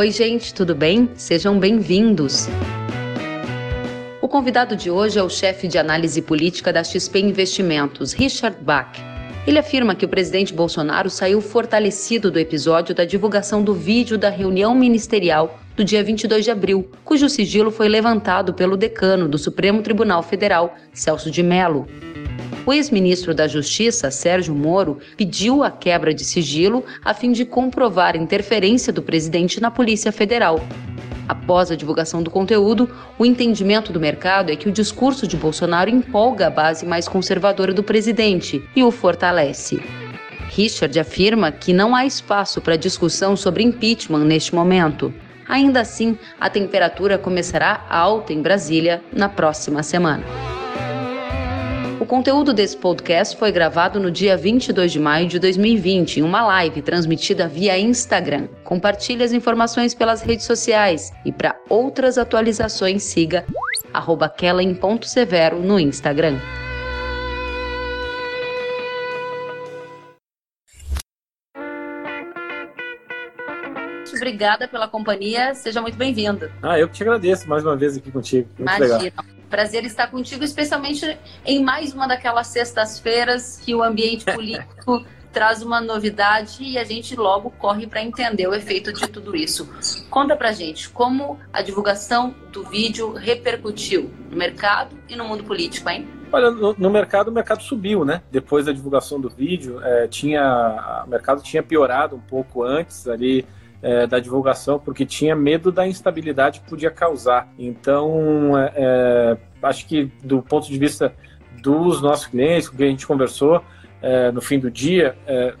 Oi, gente, tudo bem? Sejam bem-vindos. O convidado de hoje é o chefe de análise política da XP Investimentos, Richard Bach. Ele afirma que o presidente Bolsonaro saiu fortalecido do episódio da divulgação do vídeo da reunião ministerial do dia 22 de abril, cujo sigilo foi levantado pelo decano do Supremo Tribunal Federal, Celso de Mello. O ex-ministro da Justiça, Sérgio Moro, pediu a quebra de sigilo a fim de comprovar interferência do presidente na Polícia Federal. Após a divulgação do conteúdo, o entendimento do mercado é que o discurso de Bolsonaro empolga a base mais conservadora do presidente e o fortalece. Richard afirma que não há espaço para discussão sobre impeachment neste momento. Ainda assim, a temperatura começará alta em Brasília na próxima semana. O conteúdo desse podcast foi gravado no dia 22 de maio de 2020, em uma live transmitida via Instagram. Compartilhe as informações pelas redes sociais e para outras atualizações siga @kellen.severo no Instagram. Obrigada pela companhia, seja muito bem-vindo. Ah, eu que te agradeço mais uma vez aqui contigo. Muito Imagina. Legal. Prazer estar contigo, especialmente em mais uma daquelas sextas-feiras que o ambiente político traz uma novidade e a gente logo corre para entender o efeito de tudo isso. Conta pra gente como a divulgação do vídeo repercutiu no mercado e no mundo político, hein? Olha, no, no mercado o mercado subiu, né? Depois da divulgação do vídeo, é, tinha o mercado tinha piorado um pouco antes ali é, da divulgação, porque tinha medo da instabilidade que podia causar. Então, é, é, acho que do ponto de vista dos nossos clientes, com quem a gente conversou é, no fim do dia, é,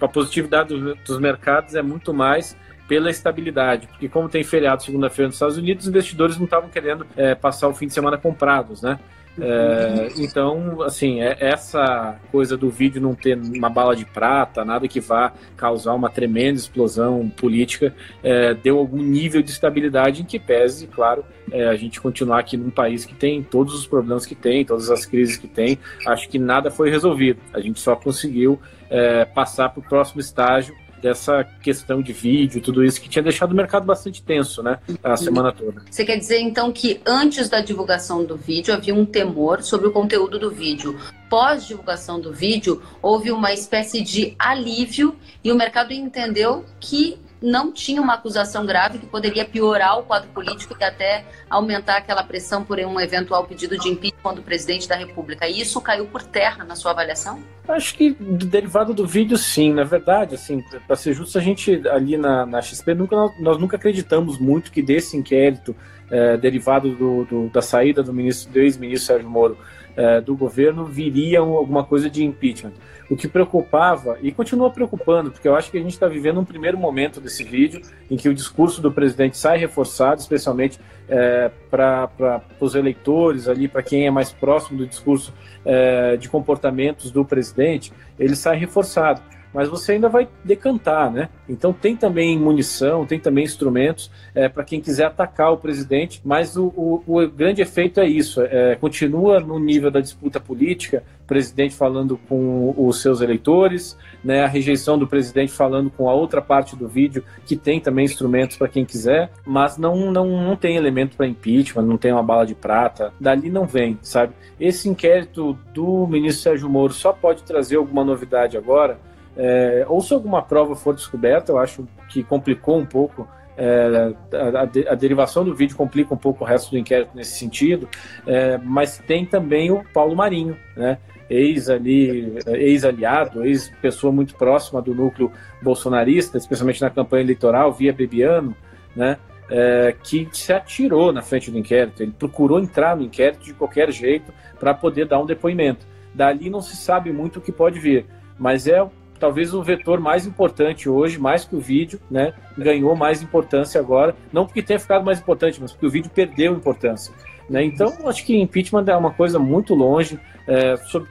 a positividade do, dos mercados é muito mais pela estabilidade, porque como tem feriado segunda-feira nos Estados Unidos, os investidores não estavam querendo é, passar o fim de semana comprados, né? É, então, assim, é, essa coisa do vídeo não ter uma bala de prata, nada que vá causar uma tremenda explosão política, é, deu algum nível de estabilidade em que pese, claro, é, a gente continuar aqui num país que tem todos os problemas que tem, todas as crises que tem. Acho que nada foi resolvido. A gente só conseguiu é, passar para o próximo estágio dessa questão de vídeo, tudo isso que tinha deixado o mercado bastante tenso, né, a uhum. semana toda. Você quer dizer então que antes da divulgação do vídeo havia um temor sobre o conteúdo do vídeo. Pós divulgação do vídeo, houve uma espécie de alívio e o mercado entendeu que não tinha uma acusação grave que poderia piorar o quadro político e até aumentar aquela pressão por um eventual pedido de impeachment do presidente da República. E isso caiu por terra na sua avaliação? Acho que derivado do vídeo, sim. Na verdade, assim, para ser justo, a gente ali na, na XP nunca, nós nunca acreditamos muito que desse inquérito é, derivado do, do, da saída do ministro, do ex-ministro Sérgio Moro é, do governo viria alguma coisa de impeachment. O que preocupava e continua preocupando, porque eu acho que a gente está vivendo um primeiro momento desse vídeo em que o discurso do presidente sai reforçado, especialmente é, para os eleitores ali, para quem é mais próximo do discurso é, de comportamentos do presidente, ele sai reforçado mas você ainda vai decantar, né? Então tem também munição, tem também instrumentos é, para quem quiser atacar o presidente, mas o, o, o grande efeito é isso: é, continua no nível da disputa política, presidente falando com os seus eleitores, né? A rejeição do presidente falando com a outra parte do vídeo que tem também instrumentos para quem quiser, mas não, não, não tem elemento para impeachment, não tem uma bala de prata, dali não vem, sabe? Esse inquérito do ministro Sérgio Moro só pode trazer alguma novidade agora é, ou se alguma prova for descoberta, eu acho que complicou um pouco é, a, a, derivação do vídeo complica um pouco o resto do inquérito nesse sentido, é, mas tem também o Paulo Marinho, né? Ex ali, ex-aliado, ex-pessoa muito próxima do núcleo bolsonarista, especialmente na campanha eleitoral, via Bebiano, né? É, que se atirou na frente do inquérito, ele procurou entrar no inquérito de qualquer jeito para poder dar um depoimento. Dali não se sabe muito o que pode vir, mas é talvez o vetor mais importante hoje, mais que o vídeo, né? Ganhou mais importância agora, não porque tenha ficado mais importante, mas porque o vídeo perdeu importância. Né? Então, acho que impeachment é uma coisa muito longe é, sobre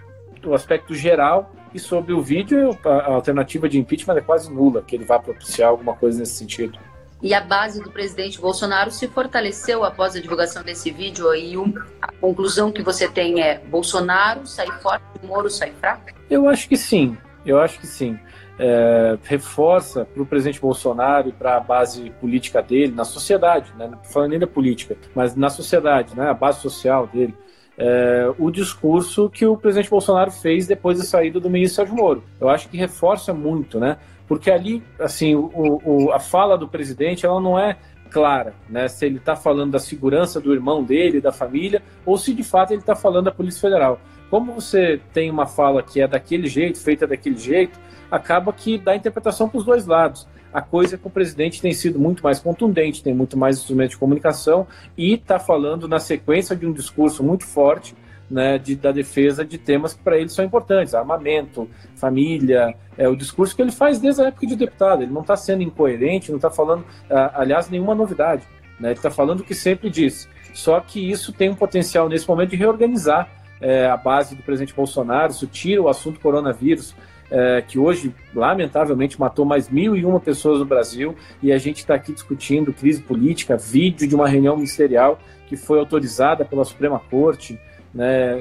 o aspecto geral e sobre o vídeo, a alternativa de impeachment é quase nula, que ele vá propiciar alguma coisa nesse sentido. E a base do presidente Bolsonaro se fortaleceu após a divulgação desse vídeo e a conclusão que você tem é Bolsonaro sai forte, Moro sai fraco? Eu acho que sim. Eu acho que sim. É, reforça para o presidente Bolsonaro e para a base política dele, na sociedade, né? não falando nem da política, mas na sociedade, né? a base social dele, é, o discurso que o presidente Bolsonaro fez depois da saída do ministro Sérgio Moro. Eu acho que reforça muito, né? Porque ali, assim, o, o, a fala do presidente, ela não é clara, né? Se ele está falando da segurança do irmão dele, da família, ou se de fato ele está falando da Polícia Federal. Como você tem uma fala que é daquele jeito, feita daquele jeito, acaba que dá interpretação para os dois lados. A coisa é que o presidente tem sido muito mais contundente, tem muito mais instrumentos de comunicação e está falando na sequência de um discurso muito forte né, de, da defesa de temas que para ele são importantes, armamento, família, é o discurso que ele faz desde a época de deputado. Ele não está sendo incoerente, não está falando, aliás, nenhuma novidade. Né, ele está falando o que sempre disse. Só que isso tem um potencial nesse momento de reorganizar é, a base do presidente Bolsonaro, isso tira o assunto coronavírus é, que hoje, lamentavelmente, matou mais mil e uma pessoas no Brasil, e a gente está aqui discutindo crise política, vídeo de uma reunião ministerial que foi autorizada pela Suprema Corte. Né?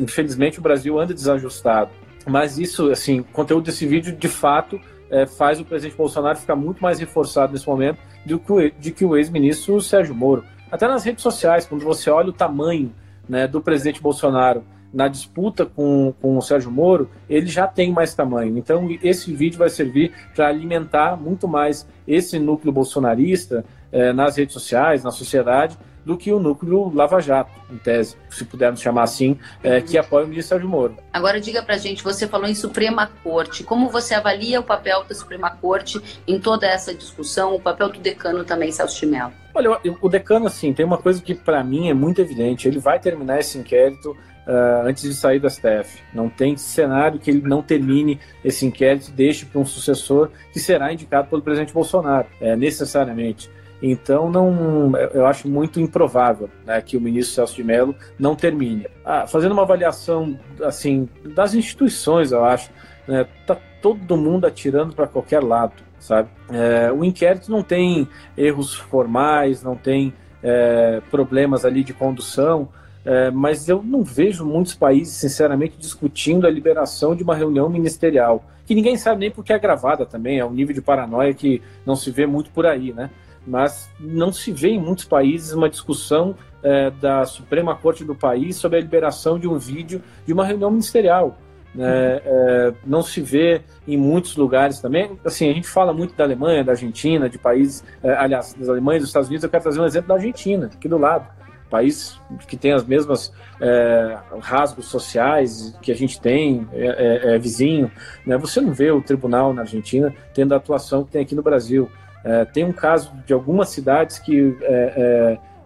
Infelizmente, o Brasil anda desajustado. Mas isso, assim, o conteúdo desse vídeo, de fato, é, faz o presidente Bolsonaro ficar muito mais reforçado nesse momento do que de que o ex-ministro Sérgio Moro. Até nas redes sociais, quando você olha o tamanho né, do presidente Bolsonaro na disputa com, com o Sérgio Moro, ele já tem mais tamanho. Então, esse vídeo vai servir para alimentar muito mais esse núcleo bolsonarista eh, nas redes sociais, na sociedade, do que o núcleo Lava Jato, em tese, se pudermos chamar assim, é, que apoia o ministro Sérgio Moro. Agora diga para gente, você falou em Suprema Corte, como você avalia o papel da Suprema Corte em toda essa discussão, o papel do decano também, Celso Mello? Olha, o decano, assim, tem uma coisa que para mim é muito evidente, ele vai terminar esse inquérito Uh, antes de sair do STF. Não tem cenário que ele não termine esse inquérito e deixe para um sucessor que será indicado pelo presidente Bolsonaro, é, necessariamente. Então, não, eu acho muito improvável né, que o ministro Celso de Mello não termine. Ah, fazendo uma avaliação assim das instituições, eu acho, né, tá todo mundo atirando para qualquer lado, sabe? É, o inquérito não tem erros formais, não tem é, problemas ali de condução, é, mas eu não vejo muitos países, sinceramente, discutindo a liberação de uma reunião ministerial, que ninguém sabe nem porque é gravada também, é um nível de paranoia que não se vê muito por aí, né? mas não se vê em muitos países uma discussão é, da Suprema Corte do país sobre a liberação de um vídeo de uma reunião ministerial. Né? É, não se vê em muitos lugares também. Assim, a gente fala muito da Alemanha, da Argentina, de países, é, aliás, das Alemanha, dos Estados Unidos. Eu quero trazer um exemplo da Argentina, aqui do lado. País que tem as mesmas é, rasgos sociais que a gente tem, é, é, é vizinho. Né? Você não vê o tribunal na Argentina tendo a atuação que tem aqui no Brasil. É, tem um caso de algumas cidades que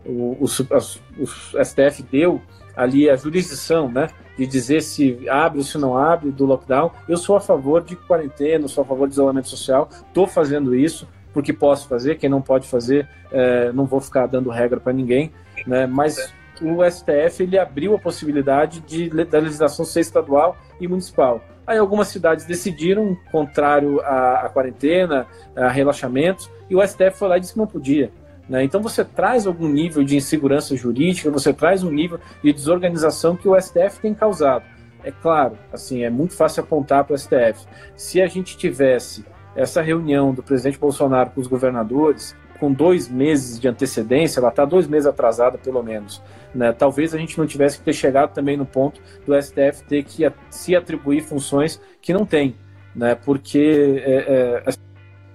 o, o, o, STF deu ali a jurisdição, né, de dizer se abre ou se não abre do lockdown. Eu sou a favor de quarentena, sou a favor de isolamento social, estou fazendo isso porque posso fazer, quem não pode fazer, é, não vou ficar dando regra para ninguém, né, mas o STF ele abriu a possibilidade de, da legislação ser estadual e municipal. Aí algumas cidades decidiram, contrário à, à quarentena, a relaxamentos, e o STF foi lá e disse que não podia. Né? Então você traz algum nível de insegurança jurídica, você traz um nível de desorganização que o STF tem causado. É claro, assim, é muito fácil apontar para o STF. Se a gente tivesse essa reunião do presidente Bolsonaro com os governadores, com dois meses de antecedência, ela está dois meses atrasada, pelo menos. Né? Talvez a gente não tivesse que ter chegado também no ponto do STF ter que se atribuir funções que não tem, né? porque é, é,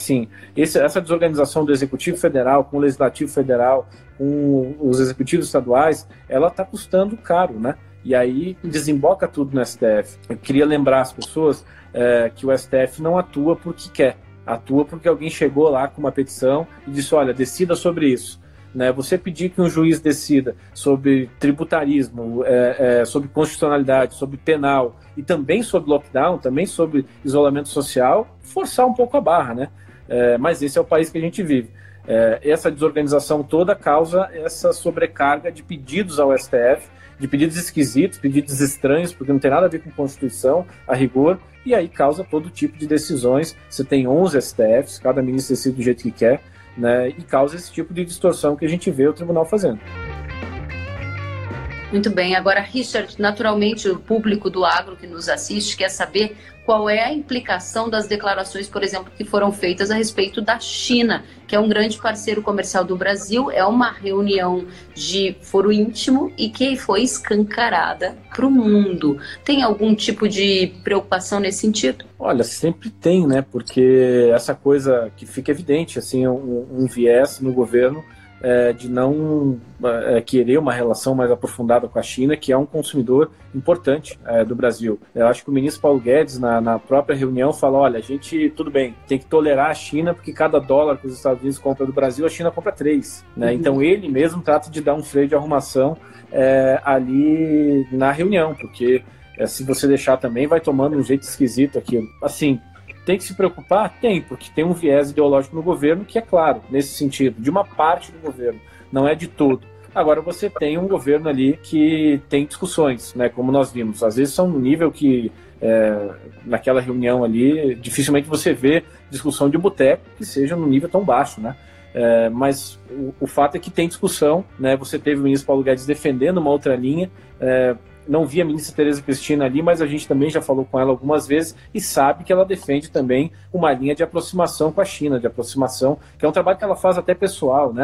assim, esse, essa desorganização do Executivo Federal com o Legislativo Federal, com os executivos estaduais, ela está custando caro, né? E aí desemboca tudo no STF. Eu queria lembrar as pessoas é, que o STF não atua porque quer atua porque alguém chegou lá com uma petição e disse: olha, decida sobre isso. Né? Você pedir que um juiz decida sobre tributarismo, é, é, sobre constitucionalidade, sobre penal e também sobre lockdown, também sobre isolamento social, forçar um pouco a barra, né? É, mas esse é o país que a gente vive. É, essa desorganização toda causa essa sobrecarga de pedidos ao STF de pedidos esquisitos, pedidos estranhos, porque não tem nada a ver com Constituição, a rigor, e aí causa todo tipo de decisões. Você tem 11 STFs, cada ministro decide do jeito que quer, né, e causa esse tipo de distorção que a gente vê o tribunal fazendo. Muito bem. Agora, Richard, naturalmente o público do agro que nos assiste quer saber qual é a implicação das declarações, por exemplo, que foram feitas a respeito da China, que é um grande parceiro comercial do Brasil. É uma reunião de foro íntimo e que foi escancarada para o mundo. Tem algum tipo de preocupação nesse sentido? Olha, sempre tem, né? Porque essa coisa que fica evidente, assim, um, um viés no governo é, de não é, querer uma relação mais aprofundada com a China, que é um consumidor importante é, do Brasil. Eu acho que o ministro Paulo Guedes, na, na, própria reunião, falou: olha, a gente, tudo bem, tem que tolerar a China, porque cada dólar que os Estados Unidos compram do Brasil, a China compra três. Né? Uhum. Então ele mesmo trata de dar um freio de arrumação é, ali na reunião, porque é, se você deixar também, vai tomando um jeito esquisito aquilo. Assim, tem que se preocupar? Tem, porque tem um viés ideológico no governo que é claro, nesse sentido, de uma parte do governo, não é de todo. Agora você tem um governo ali que tem discussões, né? Como nós vimos. Às vezes são no nível que é, naquela reunião ali dificilmente você vê discussão de boteco que seja no nível tão baixo, né? É, mas o, o, fato é que tem discussão, né? Você teve o ministro Paulo Guedes defendendo uma outra linha. É, não vi a ministra Tereza Cristina ali, mas a gente também já falou com ela algumas vezes e sabe que ela defende também uma linha de aproximação com a China, de aproximação, que é um trabalho que ela faz até pessoal, né?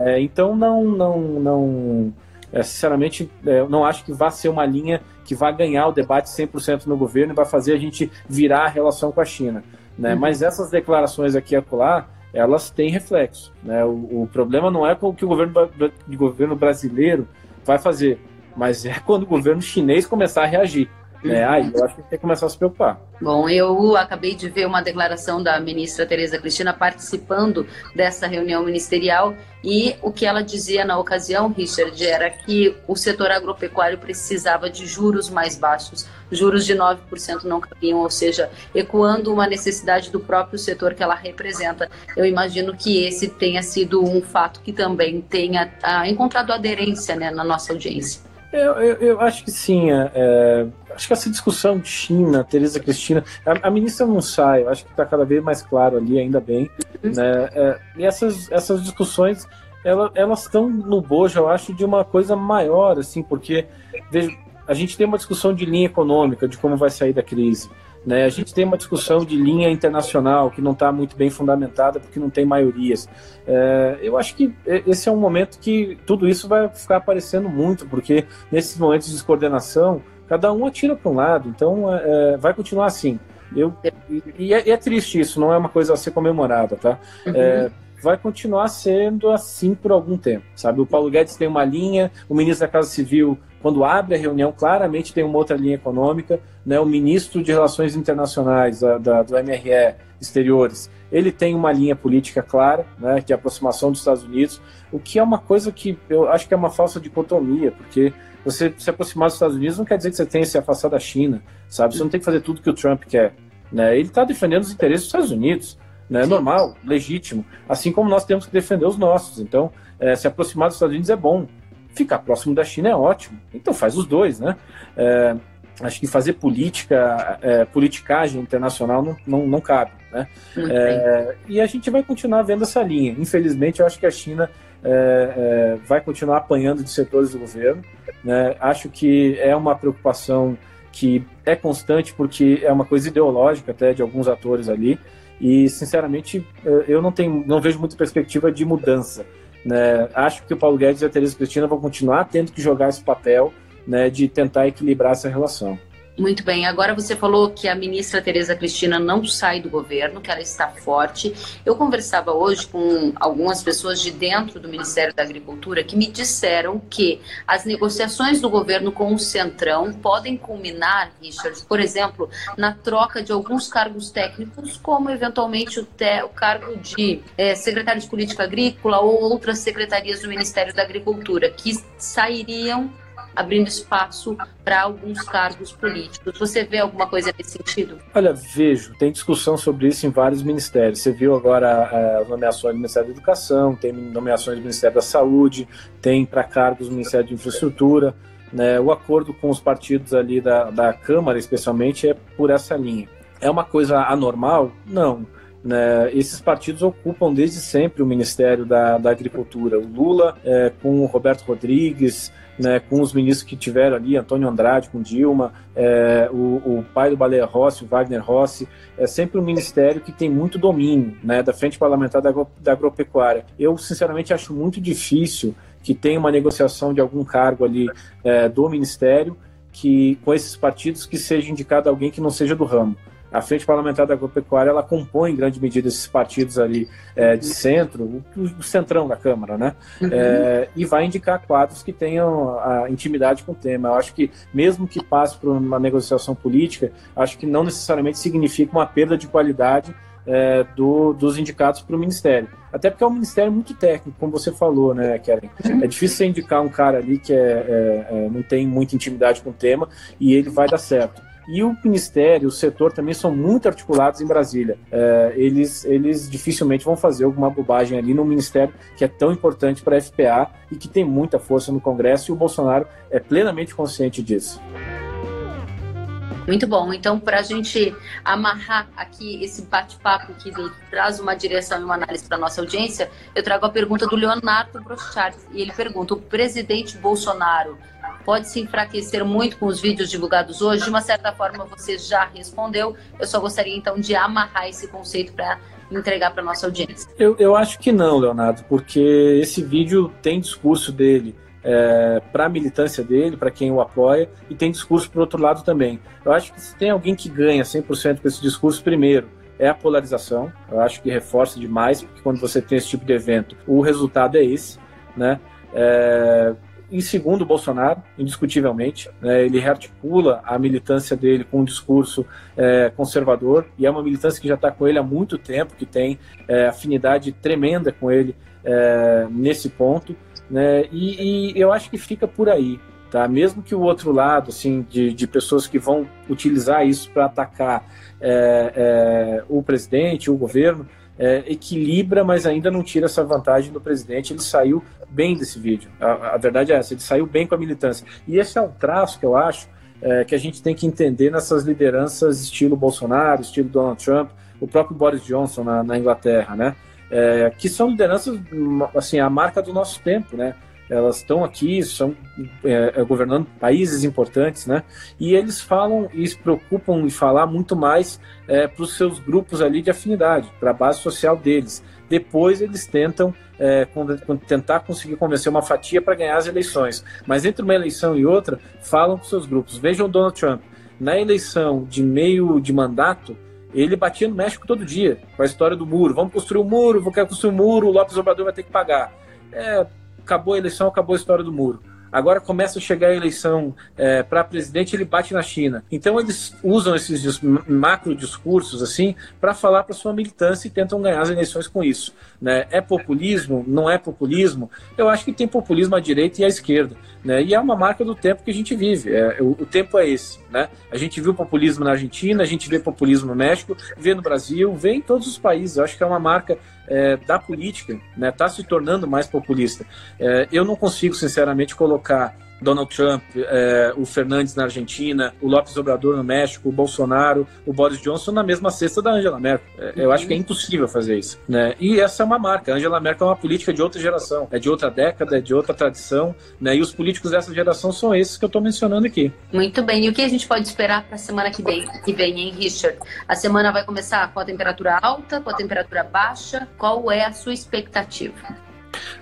É, então não, não, não, é, sinceramente, é, não acho que vá ser uma linha que vai ganhar o debate 100% no governo e vai fazer a gente virar a relação com a China, né? Uhum. Mas essas declarações aqui e acolá, elas têm reflexo, né? O, o problema não é com o que o governo, o governo brasileiro vai fazer mas é quando o governo chinês começar a reagir. Né? Aí eu acho que tem que começar a se preocupar. Bom, eu acabei de ver uma declaração da ministra Tereza Cristina participando dessa reunião ministerial e o que ela dizia na ocasião, Richard, era que o setor agropecuário precisava de juros mais baixos. Juros de 9% não cabiam, ou seja, ecoando uma necessidade do próprio setor que ela representa. Eu imagino que esse tenha sido um fato que também tenha ah, encontrado aderência né, na nossa audiência. Eu, eu, eu, acho que sim. É, é, acho que essa discussão de China, Tereza Cristina, a, a ministra não sai, eu acho que está cada vez mais claro ali, ainda bem. Uhum. Né? É, e essas, essas discussões, ela, elas estão no bojo, eu acho, de uma coisa maior, assim, porque veja, a gente tem uma discussão de linha econômica, de como vai sair da crise. Né? A gente tem uma discussão de linha internacional que não está muito bem fundamentada porque não tem maiorias. É, eu acho que esse é um momento que tudo isso vai ficar aparecendo muito, porque nesses momentos de descoordenação, cada um atira para um lado, então é, é, vai continuar assim. Eu, e, é, é, triste isso, não é uma coisa a ser comemorada, tá? Uhum. É, vai continuar sendo assim por algum tempo, sabe? O Paulo Guedes tem uma linha, o ministro da Casa Civil quando abre a reunião, claramente tem uma outra linha econômica. Né? O ministro de Relações Internacionais da, do MRE Exteriores, ele tem uma linha política clara, né, de aproximação dos Estados Unidos, o que é uma coisa que eu acho que é uma falsa dicotomia, porque você se aproximar dos Estados Unidos não quer dizer que você tenha se afastar da China, sabe? Você não tem que fazer tudo que o Trump quer. Né? Ele está defendendo os interesses dos Estados Unidos. Né? É normal, legítimo. Assim como nós temos que defender os nossos. Então, é, se aproximar dos Estados Unidos é bom. Ficar próximo da China é ótimo. Então faz os dois, né? É, acho que fazer política, é, politicagem internacional não, não, não cabe, né? É, e a gente vai continuar vendo essa linha. Infelizmente, eu acho que a China é, é, vai continuar apanhando de setores do governo. Né? Acho que é uma preocupação que é constante porque é uma coisa ideológica até de alguns atores ali. E sinceramente, eu não tenho, não vejo muita perspectiva de mudança. Né? Acho que o Paulo Guedes e a Teresa Cristina vão continuar tendo que jogar esse papel né, de tentar equilibrar essa relação. Muito bem. Agora você falou que a ministra Tereza Cristina não sai do governo, que ela está forte. Eu conversava hoje com algumas pessoas de dentro do Ministério da Agricultura que me disseram que as negociações do governo com o Centrão podem culminar, Richard, por exemplo, na troca de alguns cargos técnicos, como eventualmente o, te, o cargo de é, secretário de Política Agrícola ou outras secretarias do Ministério da Agricultura, que sairiam abrindo espaço para alguns cargos políticos. Você vê alguma coisa nesse sentido? Olha, vejo. Tem discussão sobre isso em vários ministérios. Você viu agora eh, as nomeações do Ministério da Educação, tem nomeações do Ministério da Saúde, tem para cargos do Ministério de Infraestrutura. Né? O acordo com os partidos ali da, da Câmara, especialmente, é por essa linha. É uma coisa anormal? Não. Né, esses partidos ocupam desde sempre o Ministério da, da Agricultura. O Lula é, com o Roberto Rodrigues, né, com os ministros que tiveram ali, Antônio Andrade com Dilma, é, o, o, pai do Baleia Rossi, o Wagner Rossi, é sempre um ministério que tem muito domínio né, da frente parlamentar da, da agropecuária. Eu, sinceramente, acho muito difícil que tenha uma negociação de algum cargo ali é, do ministério que com esses partidos que seja indicado alguém que não seja do ramo a Frente Parlamentar da Agropecuária ela compõe em grande medida esses partidos ali é, de centro, o, centrão da Câmara, né? Uhum. É, e vai indicar quadros que tenham a intimidade com o tema. Eu acho que, mesmo que passe por uma negociação política, acho que não necessariamente significa uma perda de qualidade é, do, dos indicados para o Ministério. Até porque é um Ministério muito técnico, como você falou, né, Karen? É difícil você indicar um cara ali que é, é, é não tem muita intimidade com o tema e ele vai dar certo e o Ministério, o setor também são muito articulados em Brasília. É, eles, eles dificilmente vão fazer alguma bobagem ali no Ministério que é tão importante para a FPA e que tem muita força no Congresso e o Bolsonaro é plenamente consciente disso. Muito bom. Então, para a gente amarrar aqui esse bate-papo que traz uma direção e uma análise para nossa audiência, eu trago a pergunta do Leonardo Brochard. E ele pergunta: o presidente Bolsonaro pode se enfraquecer muito com os vídeos divulgados hoje? De uma certa forma, você já respondeu. Eu só gostaria então de amarrar esse conceito para entregar para nossa audiência. Eu, eu acho que não, Leonardo, porque esse vídeo tem discurso dele é, para a militância dele, para quem o apoia, e tem discurso para outro lado também. Eu acho que se tem alguém que ganha 100% com esse discurso, primeiro, é a polarização. Eu acho que reforça demais, porque quando você tem esse tipo de evento, o resultado é esse, né? É... Em segundo, Bolsonaro, indiscutivelmente. Né? Ele rearticula a militância dele com um discurso é, conservador, e é uma militância que já está com ele há muito tempo, que tem é, afinidade tremenda com ele é, nesse ponto né? E, e, eu acho que fica por aí, tá? Mesmo que o outro lado, assim, de, de pessoas que vão utilizar isso para atacar é, é, o presidente, o governo, é, equilibra, mas ainda não tira essa vantagem do presidente. Ele saiu bem desse vídeo. A, a, verdade é essa, ele saiu bem com a militância. E esse é um traço que eu acho é, que a gente tem que entender nessas lideranças estilo Bolsonaro, estilo Donald Trump, o próprio Boris Johnson na, na Inglaterra, né? é, que são lideranças, assim, a marca do nosso tempo, né? Elas estão aqui, estão é, é, governando países importantes, né? E eles falam e se preocupam em falar muito mais é, para os seus grupos ali de afinidade, para a base social deles. Depois eles tentam é, tentar conseguir convencer uma fatia para ganhar as eleições. Mas entre uma eleição e outra, falam com seus grupos. Vejam Donald Trump. Na eleição de meio de mandato, ele batia no México todo dia, com a história do muro. Vamos construir um muro, vou querer construir um muro, o Lopes Obrador vai ter que pagar. É, acabou a eleição, acabou a história do muro. Agora começa a chegar a eleição é, para presidente, ele bate na China. Então eles usam esses macro discursos assim para falar para sua militância e tentam ganhar as eleições com isso. Né? É populismo? Não é populismo? Eu acho que tem populismo à direita e à esquerda. Né? E é uma marca do tempo que a gente vive. É, o, o, tempo é esse. Né? A gente viu populismo na Argentina, a gente vê populismo no México, vê no Brasil, vê em todos os países. Eu acho que é uma marca é, da política, está né, tá se tornando mais populista. É, eu não consigo, sinceramente, colocar Donald Trump, é, o Fernandes na Argentina, o Lopes Obrador no México, o Bolsonaro, o Boris Johnson na mesma cesta da Angela Merkel. É, eu acho que é impossível fazer isso. Né? E essa é uma marca. A Angela Merkel é uma política de outra geração, é de outra década, é de outra tradição. Né? E os políticos dessa geração são esses que eu estou mencionando aqui. Muito bem. E o que a gente pode esperar para a semana que vem, que vem, hein, Richard? A semana vai começar com a temperatura alta, com a temperatura baixa. Qual é a sua expectativa?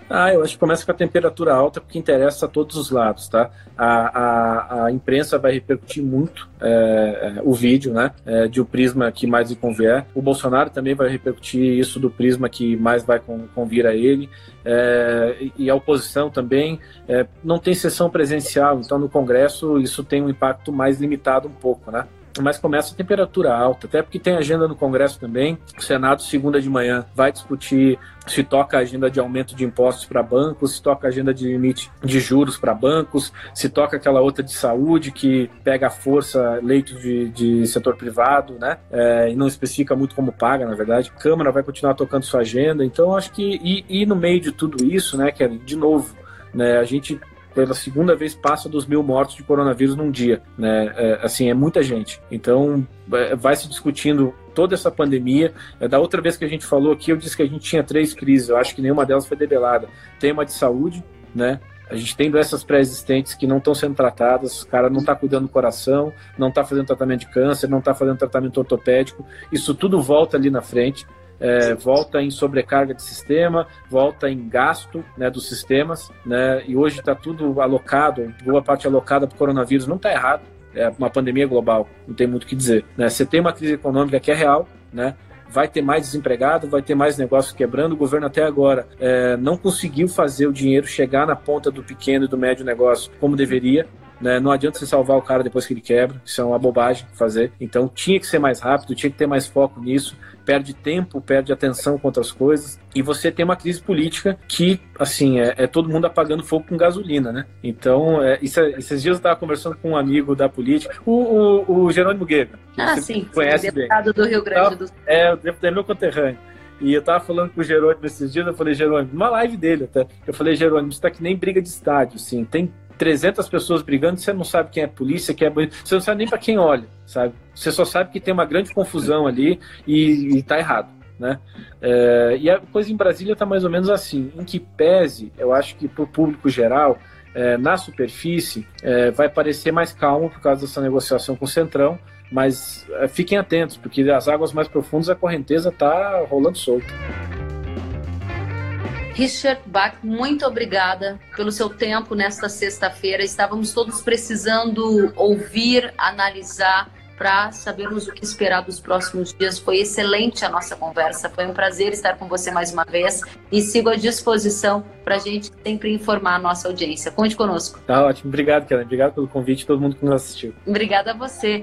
Ah, eu acho que começa com a temperatura alta, porque interessa a todos os lados, tá? A, a, a imprensa vai repercutir muito é, é, o vídeo, né? É, de o prisma que mais lhe convier. O Bolsonaro também vai repercutir isso do prisma que mais vai convir a ele. É, e a oposição também. É, não tem sessão presencial, então no Congresso isso tem um impacto mais limitado um pouco, né? Mas começa a temperatura alta, até porque tem agenda no Congresso também. O Senado, segunda de manhã, vai discutir se toca a agenda de aumento de impostos para bancos, se toca a agenda de limite de juros para bancos, se toca aquela outra de saúde que pega a força leitos de, de setor privado, né? É, e não especifica muito como paga, na verdade. A Câmara vai continuar tocando sua agenda, então acho que e, e no meio de tudo isso, né, que é de novo, né, a gente pela segunda vez passa dos mil mortos de coronavírus num dia, né? É, assim, é muita gente. Então, é, vai se discutindo toda essa pandemia. É, da outra vez que a gente falou aqui, eu disse que a gente tinha três crises, eu acho que nenhuma delas foi debelada. Tem uma de saúde, né? A gente tem doenças pré-existentes que não estão sendo tratadas, o cara não está cuidando do coração, não está fazendo tratamento de câncer, não está fazendo tratamento ortopédico. Isso tudo volta ali na frente. É, volta em sobrecarga de sistema, volta em gasto né, dos sistemas, né, e hoje está tudo alocado, boa parte alocada para o coronavírus, não está errado, é uma pandemia global, não tem muito o que dizer. Né? Você tem uma crise econômica que é real, né? vai ter mais desempregado, vai ter mais negócio quebrando. O governo até agora é, não conseguiu fazer o dinheiro chegar na ponta do pequeno e do médio negócio como deveria. Né? Não adianta você salvar o cara depois que ele quebra, isso é uma bobagem fazer. Então tinha que ser mais rápido, tinha que ter mais foco nisso perde tempo, perde atenção com outras coisas. E você tem uma crise política que, assim, é, é todo mundo apagando fogo com gasolina, né? Então, é, isso, é, esses dias eu estava conversando com um amigo da política, o, o, o Jerônimo Guerra. Ah, sim, conhece deputado bem. do Rio Grande do Sul. É, o deputado é meu conterrâneo. E eu tava falando com o Jerônimo esses dias, eu falei, Jerônimo, uma live dele até. Eu falei, Jerônimo, isso tá que nem briga de estádio, assim. Tem 300 pessoas brigando, você não sabe quem é polícia, quem é você não sabe nem para quem olha, sabe? Você só sabe que tem uma grande confusão ali e, e tá errado. Né? É, e a coisa em Brasília está mais ou menos assim, em que pese, eu acho que para o público geral, é, na superfície, é, vai parecer mais calmo por causa dessa negociação com o Centrão, mas é, fiquem atentos, porque as águas mais profundas a correnteza está rolando solta. Richard Bach, muito obrigada pelo seu tempo nesta sexta-feira. Estávamos todos precisando ouvir, analisar para sabermos o que esperar dos próximos dias. Foi excelente a nossa conversa, foi um prazer estar com você mais uma vez e sigo à disposição para a gente sempre informar a nossa audiência. Conte conosco. Tá ótimo, obrigado, Karen. Obrigado pelo convite, todo mundo que nos assistiu. Obrigada a você.